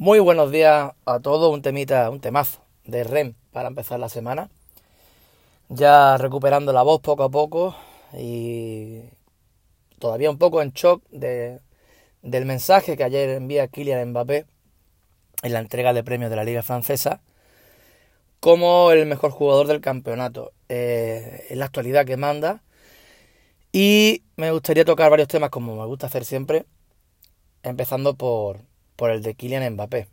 Muy buenos días a todos, un temita, un temazo de REM para empezar la semana. Ya recuperando la voz poco a poco y todavía un poco en shock de, del mensaje que ayer envía Kylian Mbappé en la entrega de premios de la Liga Francesa como el mejor jugador del campeonato. Eh, en la actualidad que manda. Y me gustaría tocar varios temas como me gusta hacer siempre, empezando por, por el de Kylian Mbappé.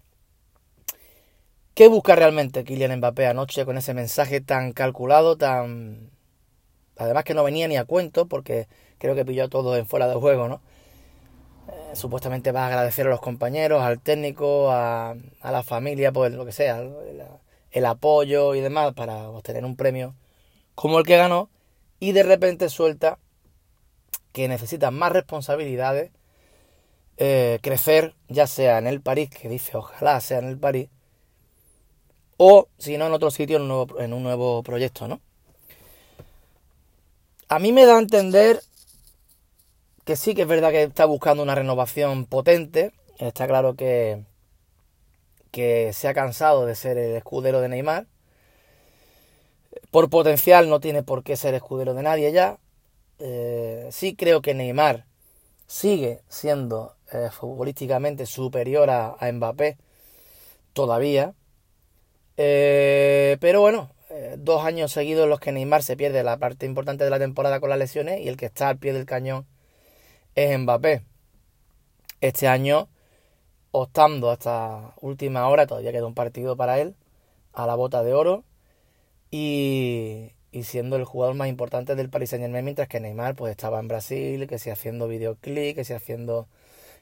¿Qué busca realmente Kylian Mbappé anoche con ese mensaje tan calculado, tan... Además que no venía ni a cuento, porque creo que pilló a todos en fuera de juego, ¿no? Eh, supuestamente va a agradecer a los compañeros, al técnico, a, la familia, pues lo que sea, el, el, apoyo y demás para obtener un premio como el que ganó, y de repente suelta que necesita más responsabilidades eh, crecer, ya sea en el París, que dice ojalá sea en el París, o si no en otro sitio, en un nuevo, en un nuevo proyecto, ¿no? A mí me da a entender que sí que es verdad que está buscando una renovación potente. Está claro que, que se ha cansado de ser el escudero de Neymar. Por potencial no tiene por qué ser escudero de nadie ya. Eh, sí creo que Neymar sigue siendo eh, futbolísticamente superior a, Mbappé todavía. Eh, pero bueno, eh, dos años seguidos en los que Neymar se pierde la parte importante de la temporada con las lesiones y el que está al pie del cañón es Mbappé. Este año, optando hasta última hora, todavía queda un partido para él, a la bota de oro. Y, y siendo el jugador más importante del Paris Saint Germain, mientras que Neymar pues estaba en Brasil, que si haciendo videoclip, que si haciendo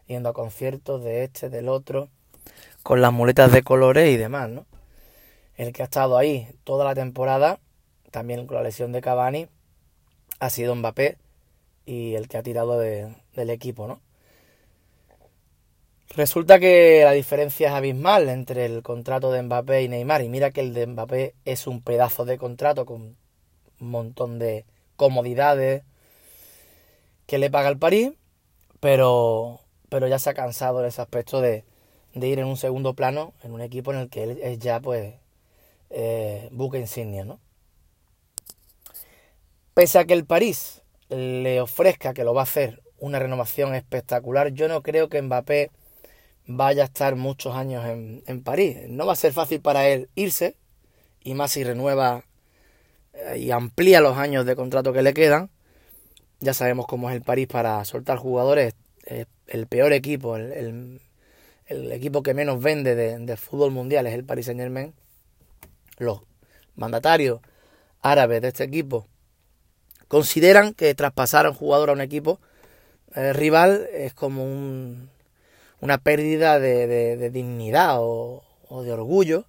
yendo a conciertos de este, del otro, con las muletas de colores y demás, ¿no? El que ha estado ahí toda la temporada, también con la lesión de Cavani, ha sido Mbappé y el que ha tirado del equipo, ¿no? Resulta que la diferencia es abismal entre el contrato de Mbappé y Neymar. Y mira que el de Mbappé es un pedazo de contrato con un montón de comodidades que le paga el París, pero, pero ya se ha cansado en ese aspecto de, ir en un segundo plano en un equipo en el que él es ya pues eh, buque insignia, ¿no? Pese a que el París le ofrezca que lo va a hacer una renovación espectacular, yo no creo que Mbappé vaya a estar muchos años en, en París. No va a ser fácil para él irse, y más si renueva eh, y amplía los años de contrato que le quedan. Ya sabemos cómo es el París para soltar jugadores. El peor equipo, el, equipo que menos vende de, fútbol mundial es el Paris Saint Germain. Los mandatarios árabes de este equipo consideran que traspasar a un jugador a un equipo eh, rival es como una pérdida de, dignidad o, o, de orgullo.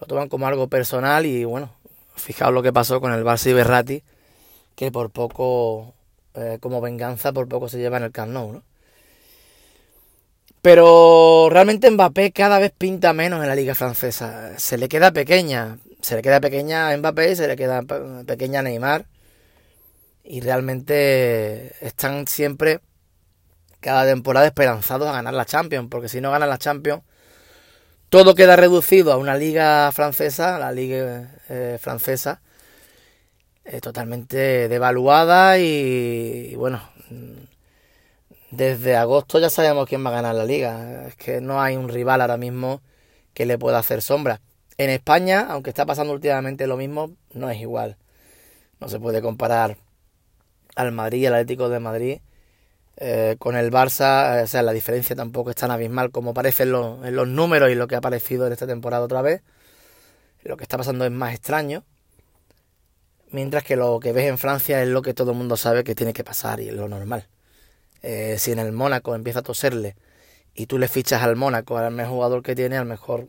Lo toman como algo personal y bueno, Fijaos lo que pasó con el Barça y que por poco, eh, como venganza, por poco se lleva en el Camp ¿no? Pero realmente Mbappé cada vez pinta menos en la liga francesa. Se le queda pequeña. Se le queda pequeña a Mbappé y se le queda pequeña a Neymar. Y realmente están siempre, cada temporada, esperanzados a ganar la Champions. Porque si no ganan la Champions, todo queda reducido a una liga francesa, la liga eh, francesa, eh, totalmente devaluada y, bueno, desde agosto ya sabemos quién va a ganar la liga. Es que no hay un rival ahora mismo que le pueda hacer sombra. En España, aunque está pasando últimamente lo mismo, no es igual. No se puede comparar al Madrid, al Atlético de Madrid, eh, con el Barça, eh, o sea, la diferencia tampoco es tan abismal como parece en, los números y lo que ha aparecido en esta temporada otra vez. Lo que está pasando es más extraño. Mientras que lo que ves en Francia es lo que todo el mundo sabe que tiene que pasar y es lo normal. Eh, si en el Mónaco empieza a toserle y tú le fichas al Mónaco, al mejor jugador que tiene, al mejor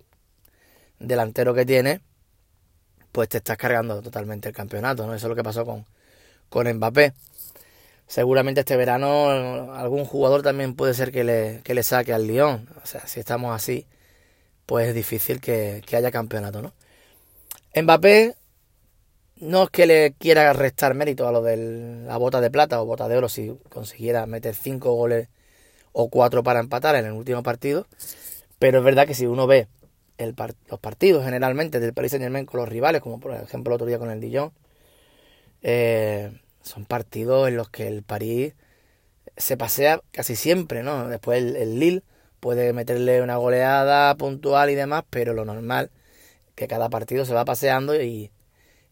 delantero que tiene, pues te estás cargando totalmente el campeonato, ¿no? Eso es lo que pasó con, con Mbappé seguramente este verano algún jugador también puede ser que le, que le saque al Lyon. O sea, si estamos así, pues es difícil que, haya campeonato, ¿no? Mbappé no es que le quiera restar mérito a lo de la bota de plata o bota de oro si consiguiera meter cinco goles o cuatro para empatar en el último partido, Pero es verdad que si uno ve los partidos generalmente del Paris Saint Germain con los rivales, como por ejemplo el otro día con el Dijon, eh, son partidos en los que el París se pasea casi siempre, ¿no? Después el, Lille puede meterle una goleada puntual y demás, pero lo normal que cada partido se va paseando y,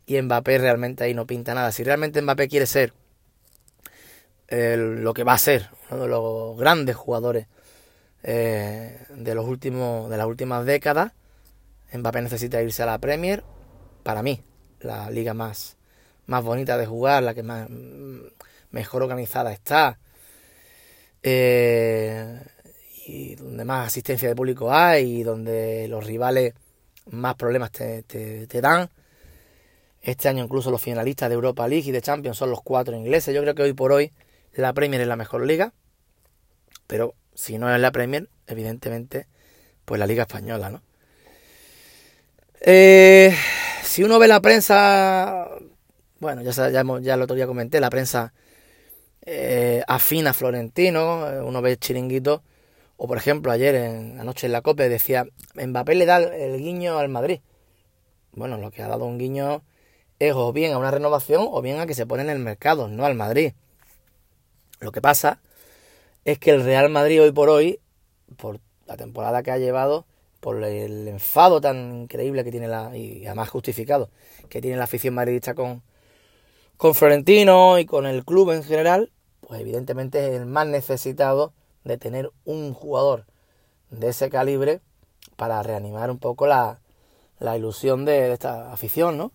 y Mbappé realmente ahí no pinta nada. Si realmente Mbappé quiere ser lo que va a ser uno de los grandes jugadores eh, de los últimos de las últimas décadas, Mbappé necesita irse a la Premier, para mí, la liga más, más bonita de jugar, la que más mejor organizada está, eh, y donde más asistencia de público hay, y donde los rivales más problemas te, dan. Este año incluso los finalistas de Europa League y de Champions son los cuatro ingleses. Yo creo que hoy por hoy la Premier es la mejor liga, pero si no es la Premier, evidentemente, pues la liga española, ¿no? Eh, si uno ve la prensa, bueno, ya, ya, el otro día comenté, la prensa eh, afina Florentino, eh, uno ve chiringuito, o por ejemplo ayer, en, anoche en la COPE, decía, Mbappé le da el guiño al Madrid. Bueno, lo que ha dado un guiño es o bien a una renovación o bien a que se pone en el mercado, no al Madrid. Lo que pasa es que el Real Madrid hoy por hoy, por la temporada que ha llevado, por el enfado tan increíble que tiene la, y además justificado, que tiene la afición madridista con, con Florentino y con el club en general, pues evidentemente es el más necesitado de tener un jugador de ese calibre para reanimar un poco la, la ilusión de, esta afición, ¿no?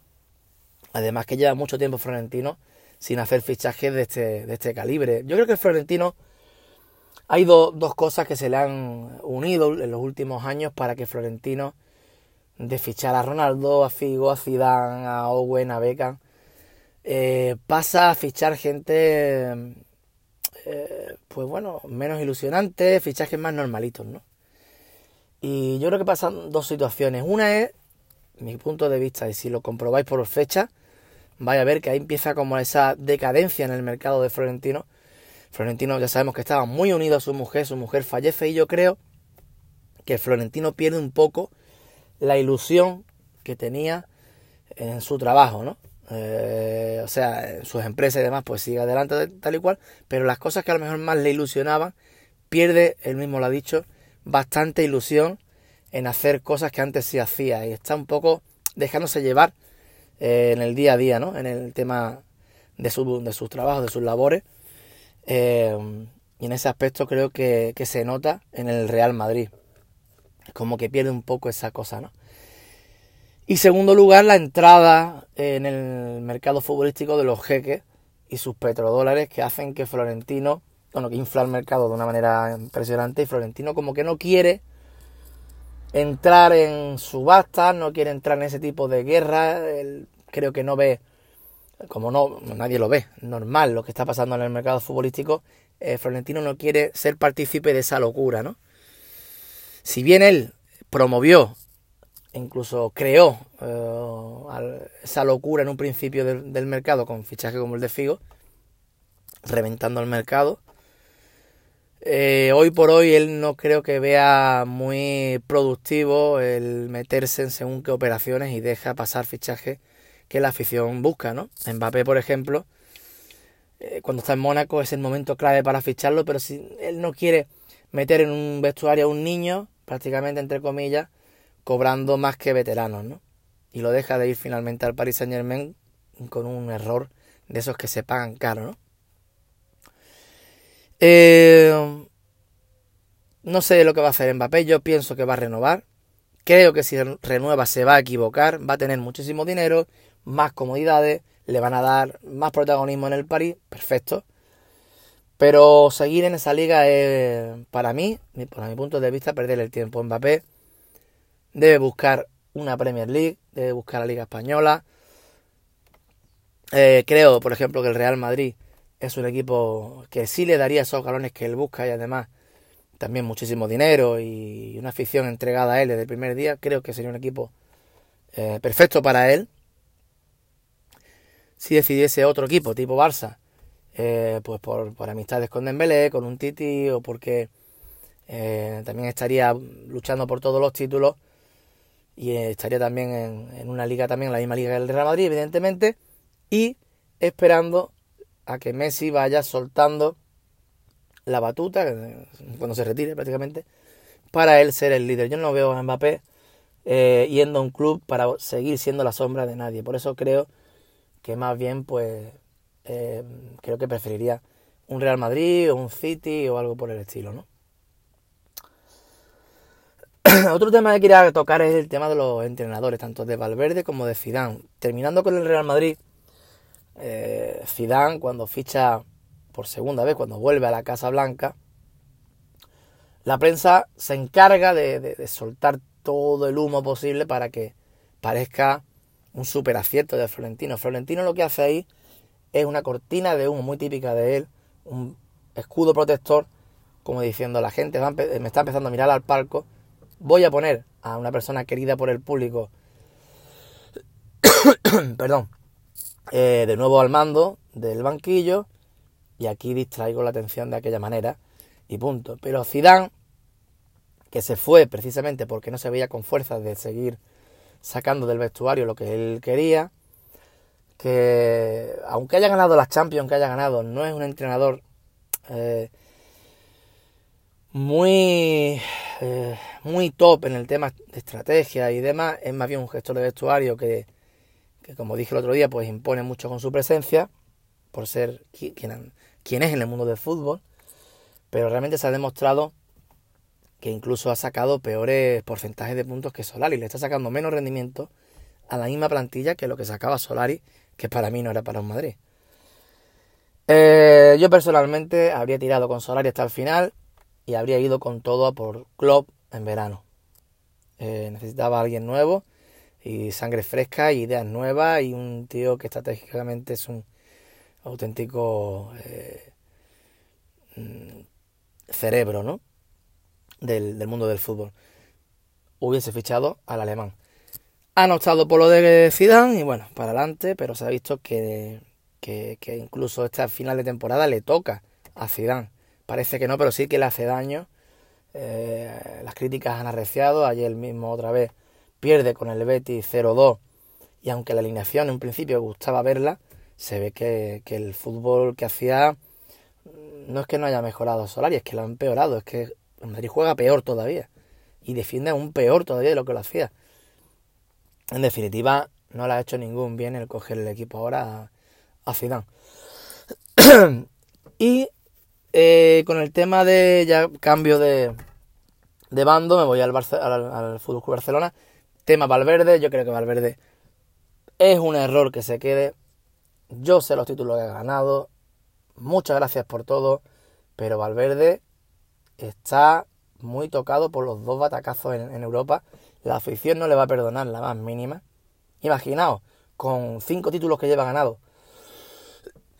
Además que lleva mucho tiempo Florentino sin hacer fichajes de este, de este calibre. Yo creo que Florentino hay dos cosas que se le han unido en los últimos años para que Florentino de fichar a Ronaldo, a Figo, a Zidane, a Owen, a Beckham, eh, pasa a fichar gente, eh, pues bueno, menos ilusionante, fichajes más normalitos, ¿no? Y yo creo que pasan dos situaciones. Una es, mi punto de vista, y si lo comprobáis por fecha, vais a ver que ahí empieza como esa decadencia en el mercado de Florentino, Florentino ya sabemos que estaba muy unido a su mujer, su mujer fallece y yo creo que Florentino pierde un poco la ilusión que tenía en su trabajo, ¿no? Eh, o sea, en sus empresas y demás, pues sigue adelante tal y cual, pero las cosas que a lo mejor más le ilusionaban, pierde, él mismo lo ha dicho, bastante ilusión en hacer cosas que antes sí hacía y está un poco dejándose llevar eh, en el día a día, ¿no? En el tema de, su, de sus trabajos, de sus labores eh, y en ese aspecto creo que, se nota en el Real Madrid. Como que pierde un poco esa cosa, ¿no? Y segundo lugar, la entrada en el mercado futbolístico de los jeques y sus petrodólares que hacen que Florentino, bueno, que infla el mercado de una manera impresionante y Florentino como que no quiere entrar en subastas, no quiere entrar en ese tipo de guerra, creo que no ve como no nadie lo ve, normal lo que está pasando en el mercado futbolístico, eh, Florentino no quiere ser partícipe de esa locura, ¿no? Si bien él promovió, incluso creó eh, esa locura en un principio del, mercado con fichaje como el de Figo, reventando el mercado, eh, hoy por hoy él no creo que vea muy productivo el meterse en según qué operaciones y deja pasar fichajes que la afición busca, ¿no? Mbappé, por ejemplo, eh, cuando está en Mónaco es el momento clave para ficharlo, pero si él no quiere meter en un vestuario a un niño, prácticamente entre comillas, cobrando más que veteranos, ¿no? Y lo deja de ir finalmente al Paris Saint Germain con un error de esos que se pagan caro, ¿no? Eh, no sé lo que va a hacer Mbappé, yo pienso que va a renovar. Creo que si renueva se va a equivocar, va a tener muchísimo dinero más comodidades, le van a dar más protagonismo en el París, perfecto. Pero seguir en esa liga es, para mí, por mi punto de vista, perder el tiempo. Mbappé debe buscar una Premier League, debe buscar la Liga Española. Eh, creo, por ejemplo, que el Real Madrid es un equipo que sí le daría esos galones que él busca y además también muchísimo dinero y una afición entregada a él desde el primer día. Creo que sería un equipo eh, perfecto para él si decidiese otro equipo, tipo Barça, eh, pues por, amistades con Dembélé, con un Titi, o porque eh, también estaría luchando por todos los títulos y estaría también en, una liga también, la misma liga que el Real Madrid, evidentemente, y esperando a que Messi vaya soltando la batuta, cuando se retire prácticamente, para él ser el líder. Yo no veo a Mbappé eh, yendo a un club para seguir siendo la sombra de nadie. Por eso creo que más bien, pues, eh, creo que preferiría un Real Madrid o un City o algo por el estilo, ¿no? Otro tema que quería tocar es el tema de los entrenadores, tanto de Valverde como de Zidane. Terminando con el Real Madrid, eh, Zidane cuando ficha por segunda vez, cuando vuelve a la Casa Blanca, la prensa se encarga de, soltar todo el humo posible para que parezca un super acierto de Florentino. Florentino lo que hace ahí es una cortina de humo muy típica de él, un escudo protector, como diciendo la gente me está empezando a mirar al palco, voy a poner a una persona querida por el público, perdón, eh, de nuevo al mando del banquillo y aquí distraigo la atención de aquella manera y punto. Pero Zidane, que se fue precisamente porque no se veía con fuerza de seguir sacando del vestuario lo que él quería, que aunque haya ganado las Champions, que haya ganado, no es un entrenador eh, muy, eh, muy top en el tema de estrategia y demás, es más bien un gestor de vestuario que, que como dije el otro día, pues impone mucho con su presencia, por ser quien, es en el mundo del fútbol, pero realmente se ha demostrado que incluso ha sacado peores porcentajes de puntos que Solari. Le está sacando menos rendimiento a la misma plantilla que lo que sacaba Solari, que para mí no era para un Madrid. Eh, yo personalmente habría tirado con Solari hasta el final y habría ido con todo a por Klopp en verano. Eh, necesitaba a alguien nuevo y sangre fresca y ideas nuevas y un tío que estratégicamente es un auténtico eh, mm, cerebro, ¿no? Del, mundo del fútbol. Hubiese fichado al alemán. Han optado por lo de Zidane y bueno, para adelante, pero se ha visto que, que, incluso esta final de temporada le toca a Zidane. Parece que no, pero sí que le hace daño. Eh, las críticas han arreciado. Ayer mismo otra vez pierde con el Betis 0-2. Y aunque la alineación en principio gustaba verla, se ve que, el fútbol que hacía no es que no haya mejorado Solari, es que lo ha empeorado, es que Madrid juega peor todavía y defiende aún peor todavía de lo que lo hacía. En definitiva, no le ha hecho ningún bien el coger el equipo ahora a, Zidane. y eh, con el tema de ya cambio de, de bando, me voy al, al, al Fútbol Barcelona. Tema Valverde, yo creo que Valverde es un error que se quede yo sé los títulos que ha ganado. Muchas gracias por todo. Pero Valverde está muy tocado por los dos batacazos en, Europa. La afición no le va a perdonar la más mínima. Imaginaos, con cinco títulos que lleva ganado.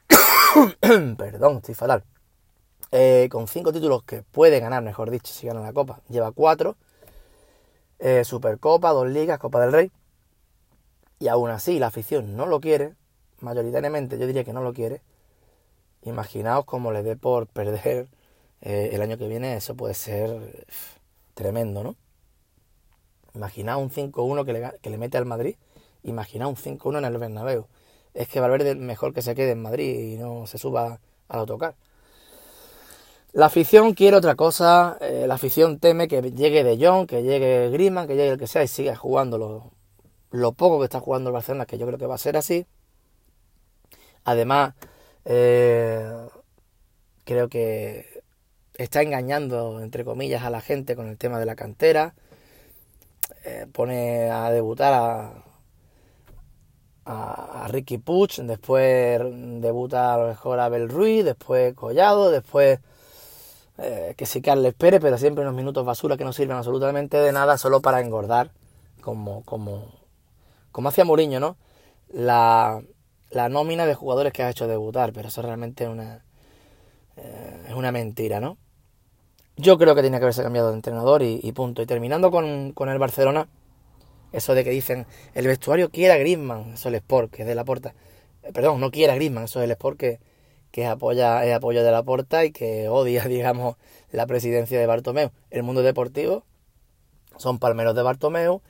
Perdón, estoy fatal. Eh, con cinco títulos que puede ganar, mejor dicho, si gana la Copa. Lleva cuatro. Eh, Supercopa, dos ligas, Copa del Rey. Y aún así la afición no lo quiere mayoritariamente yo diría que no lo quiere, imaginaos cómo le dé por perder eh, el año que viene, eso puede ser tremendo, ¿no? Imaginaos un 5-1 que le, que le mete al Madrid, imaginaos un 5-1 en el Bernabéu. Es que Valverde mejor que se quede en Madrid y no se suba al autocar. La afición quiere otra cosa, eh, la afición teme que llegue De Jong, que llegue Griezmann, que llegue el que sea y siga jugando lo, poco que está jugando el Barcelona, que yo creo que va a ser así. Además, eh, creo que está engañando, entre comillas, a la gente con el tema de la cantera. Eh, pone a debutar a, a, Ricky Puch, después debuta a lo mejor a Abel Ruiz, después Collado, después eh, que sí Carles Pérez, pero siempre unos minutos basura que no sirven absolutamente de nada, solo para engordar, como, como, como hacía Mourinho, ¿no? La, la nómina de jugadores que ha hecho debutar, pero eso realmente es una, eh, es una mentira, ¿no? Yo creo que tiene que haberse cambiado de entrenador y, punto. Y terminando con, con, el Barcelona, eso de que dicen el vestuario quiere a Griezmann, eso es el Sport, que es de la puerta. Eh, perdón, no quiere a Griezmann, eso es el Sport que, que apoya, es apoyo de la porta y que odia, digamos, la presidencia de Bartomeu. El mundo deportivo son palmeros de Bartomeu.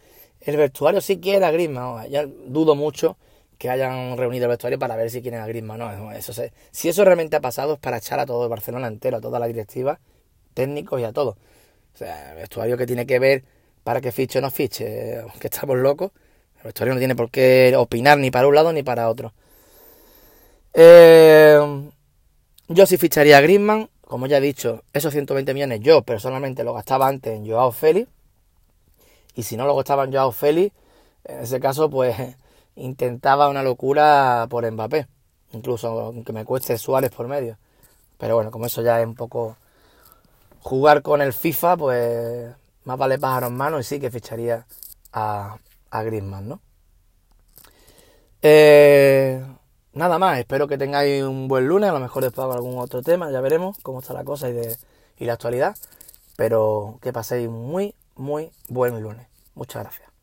El vestuario sí quiere a Griezmann. Ya dudo mucho que hayan reunido el vestuario para ver si quieren a Griezmann. No, eso si eso realmente ha pasado es para echar a todo el Barcelona entero, a toda la directiva, técnicos y a todos. O sea, el vestuario que tiene que ver para que fiche o no fiche, que estamos locos. El vestuario no tiene por qué opinar ni para un lado ni para otro. Eh, yo sí ficharía a Griezmann, como ya he dicho, esos 120 millones yo personalmente lo gastaba antes en Joao Félix. Y si no lo gastaba en Joao Félix, en ese caso, pues intentaba una locura por Mbappé. Incluso aunque me cueste Suárez por medio. Pero bueno, como eso ya es un poco jugar con el FIFA, pues más vale pájaro en mano y sí que ficharía a, a Griezmann, ¿no? Eh, nada más, espero que tengáis un buen lunes, a lo mejor después hago algún otro tema, ya veremos cómo está la cosa y, de, y la actualidad, pero que paséis muy, muy buen lunes. Muchas gracias.